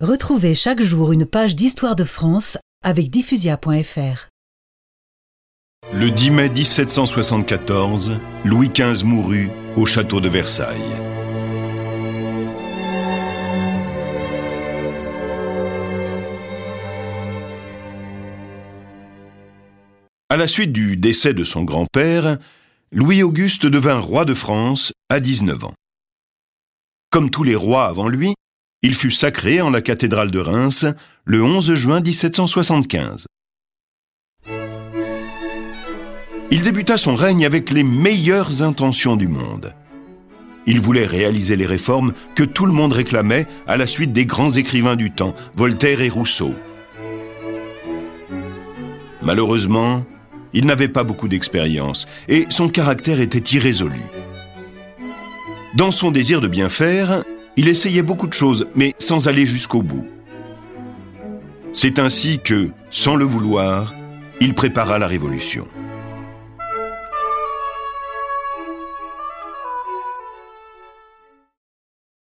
Retrouvez chaque jour une page d'histoire de France avec diffusia.fr. Le 10 mai 1774, Louis XV mourut au château de Versailles. À la suite du décès de son grand-père, Louis-Auguste devint roi de France à 19 ans. Comme tous les rois avant lui, il fut sacré en la cathédrale de Reims le 11 juin 1775. Il débuta son règne avec les meilleures intentions du monde. Il voulait réaliser les réformes que tout le monde réclamait à la suite des grands écrivains du temps, Voltaire et Rousseau. Malheureusement, il n'avait pas beaucoup d'expérience et son caractère était irrésolu. Dans son désir de bien faire, il essayait beaucoup de choses, mais sans aller jusqu'au bout. C'est ainsi que, sans le vouloir, il prépara la Révolution.